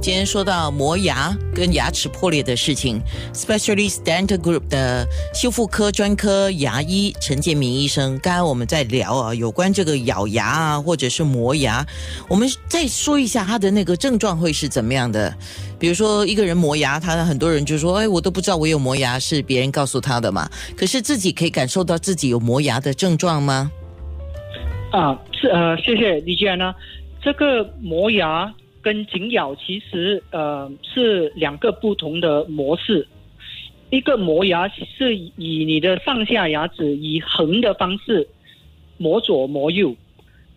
今天说到磨牙跟牙齿破裂的事情，Specialist Dental Group 的修复科专科牙医陈建明医生，刚刚我们在聊啊，有关这个咬牙啊，或者是磨牙，我们再说一下他的那个症状会是怎么样的。比如说一个人磨牙，他很多人就说，哎，我都不知道我有磨牙，是别人告诉他的嘛？可是自己可以感受到自己有磨牙的症状吗？啊，是呃，谢谢李娟呢，这个磨牙。跟紧咬其实呃是两个不同的模式，一个磨牙是以你的上下牙齿以横的方式磨左磨右，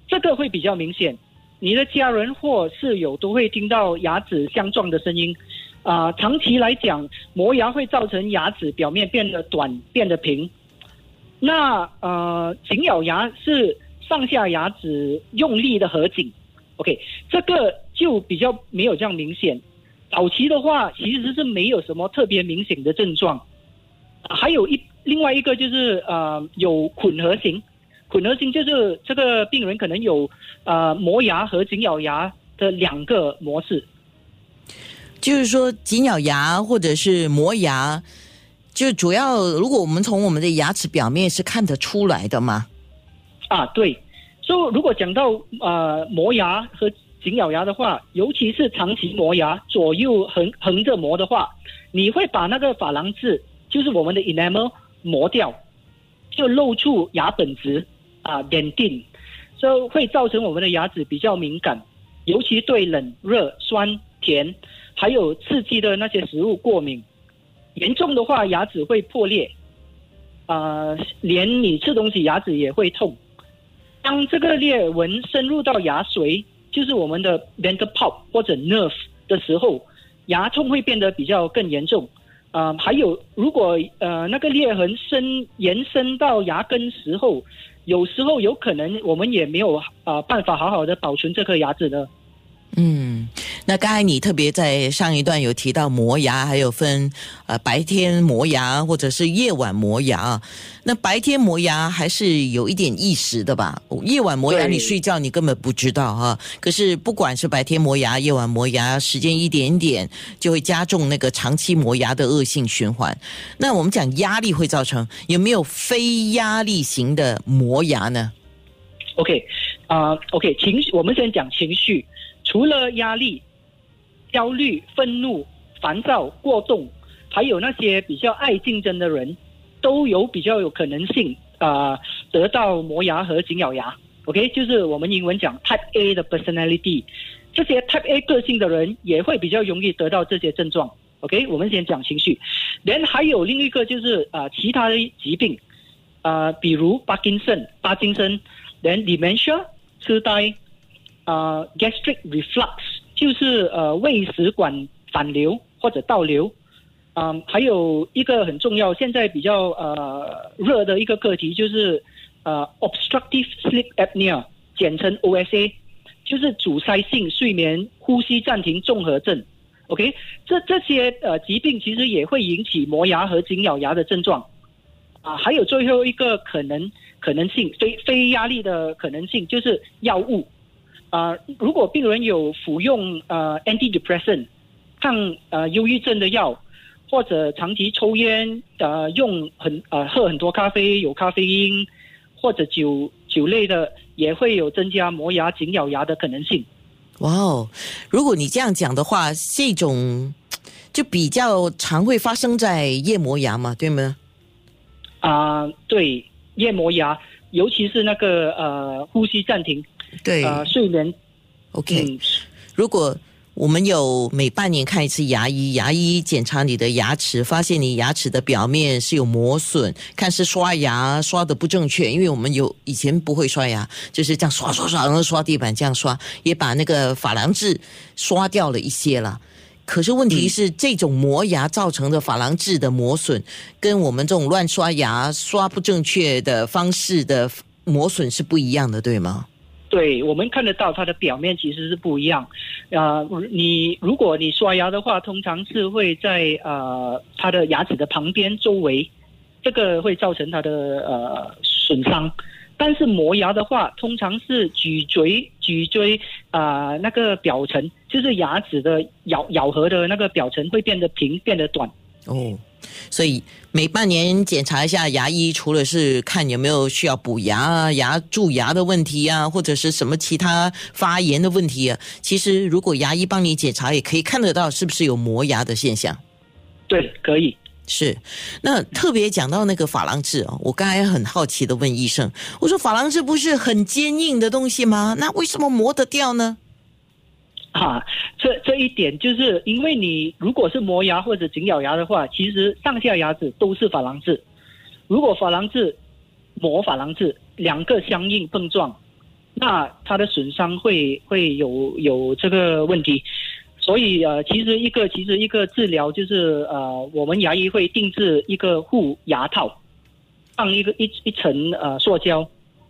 这个会比较明显，你的家人或室友都会听到牙齿相撞的声音，啊，长期来讲磨牙会造成牙齿表面变得短变得平，那呃紧咬牙是上下牙齿用力的合紧，OK 这个。就比较没有这样明显，早期的话其实是没有什么特别明显的症状，还有一另外一个就是呃有混合型，混合型就是这个病人可能有呃磨牙和紧咬牙的两个模式，就是说紧咬牙或者是磨牙，就主要如果我们从我们的牙齿表面是看得出来的吗？啊对，所以如果讲到呃磨牙和紧咬牙的话，尤其是长期磨牙，左右横横着磨的话，你会把那个珐琅质，就是我们的 enamel 磨掉，就露出牙本质啊，点定，所以会造成我们的牙齿比较敏感，尤其对冷、热、酸、甜，还有刺激的那些食物过敏。严重的话，牙齿会破裂，啊，连你吃东西牙齿也会痛。当这个裂纹深入到牙髓。就是我们的 d e n t a pulp 或者 nerve 的时候，牙痛会变得比较更严重。啊，还有如果呃那个裂痕伸延伸到牙根时候，有时候有可能我们也没有啊办法好好的保存这颗牙齿的。嗯。那刚才你特别在上一段有提到磨牙，还有分呃白天磨牙或者是夜晚磨牙。那白天磨牙还是有一点意识的吧？夜晚磨牙你睡觉你根本不知道哈。可是不管是白天磨牙、夜晚磨牙，时间一点点就会加重那个长期磨牙的恶性循环。那我们讲压力会造成有没有非压力型的磨牙呢？OK，啊，OK，情绪我们先讲情绪，除了压力。焦虑、愤怒、烦躁、过动，还有那些比较爱竞争的人，都有比较有可能性啊得到磨牙和紧咬牙。OK，就是我们英文讲 Type A 的 personality，这些 Type A 个性的人也会比较容易得到这些症状。OK，我们先讲情绪，连还有另一个就是啊其他的疾病啊，比如帕金森、帕金森，连 dementia、痴呆啊，gastric reflux。就是呃胃食管反流或者倒流，嗯，还有一个很重要，现在比较呃热的一个课题就是呃 obstructive sleep apnea，简称 OSA，就是阻塞性睡眠呼吸暂停综合症。OK，这这些呃疾病其实也会引起磨牙和紧咬牙的症状，啊，还有最后一个可能可能性非非压力的可能性就是药物。啊，如果病人有服用呃 antidepressant 抗呃忧郁症的药，或者长期抽烟，呃用很呃喝很多咖啡有咖啡因，或者酒酒类的，也会有增加磨牙紧咬牙的可能性。哇哦，如果你这样讲的话，这种就比较常会发生在夜磨牙嘛，对吗？啊，对，夜磨牙，尤其是那个呃呼吸暂停。对啊，睡眠，OK。如果我们有每半年看一次牙医，牙医检查你的牙齿，发现你牙齿的表面是有磨损，看是刷牙刷的不正确，因为我们有以前不会刷牙，就是这样刷刷刷，然后刷地板这样刷，也把那个珐琅质刷掉了一些了。可是问题是，这种磨牙造成的珐琅质的磨损，跟我们这种乱刷牙刷不正确的方式的磨损是不一样的，对吗？对，我们看得到它的表面其实是不一样，啊，你如果你刷牙的话，通常是会在呃它的牙齿的旁边周围，这个会造成它的呃损伤。但是磨牙的话，通常是咀嚼咀嚼啊、那个表层，就是牙齿的咬咬合的那个表层会变得平，变得短。哦，所以每半年检查一下牙医，除了是看有没有需要补牙啊、牙蛀牙的问题啊，或者是什么其他发炎的问题啊，其实如果牙医帮你检查，也可以看得到是不是有磨牙的现象。对，可以。是，那特别讲到那个珐琅质哦，我刚才很好奇的问医生，我说珐琅质不是很坚硬的东西吗？那为什么磨得掉呢？啊，这这一点就是因为你如果是磨牙或者紧咬牙的话，其实上下牙齿都是珐琅质。如果珐琅质磨珐琅质两个相应碰撞，那它的损伤会会有有这个问题。所以呃，其实一个其实一个治疗就是呃，我们牙医会定制一个护牙套，放一个一一层呃塑胶，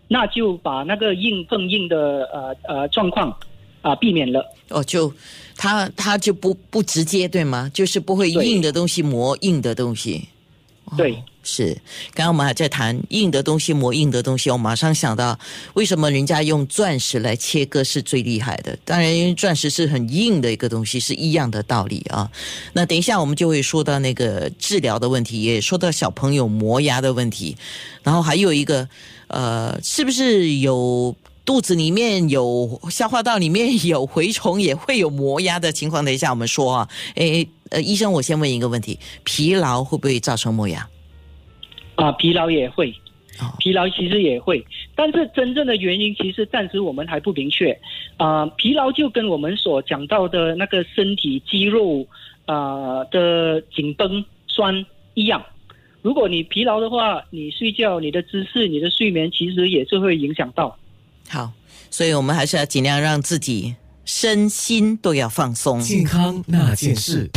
那就把那个硬更硬的呃呃状况啊、避免了。哦，就它它就不不直接对吗？就是不会硬的东西磨硬的东西。对。是，刚刚我们还在谈硬的东西磨硬的东西，我马上想到为什么人家用钻石来切割是最厉害的。当然，因为钻石是很硬的一个东西，是一样的道理啊。那等一下我们就会说到那个治疗的问题，也说到小朋友磨牙的问题，然后还有一个呃，是不是有？肚子里面有消化道里面有蛔虫，也会有磨牙的情况。等一下我们说啊，诶，呃，医生，我先问一个问题：疲劳会不会造成磨牙？啊，疲劳也会哦，疲劳其实也会，但是真正的原因其实暂时我们还不明确。啊，疲劳就跟我们所讲到的那个身体肌肉啊的紧绷酸一样。如果你疲劳的话，你睡觉、你的姿势、你的睡眠，其实也是会影响到。好，所以我们还是要尽量让自己身心都要放松。健康那件事。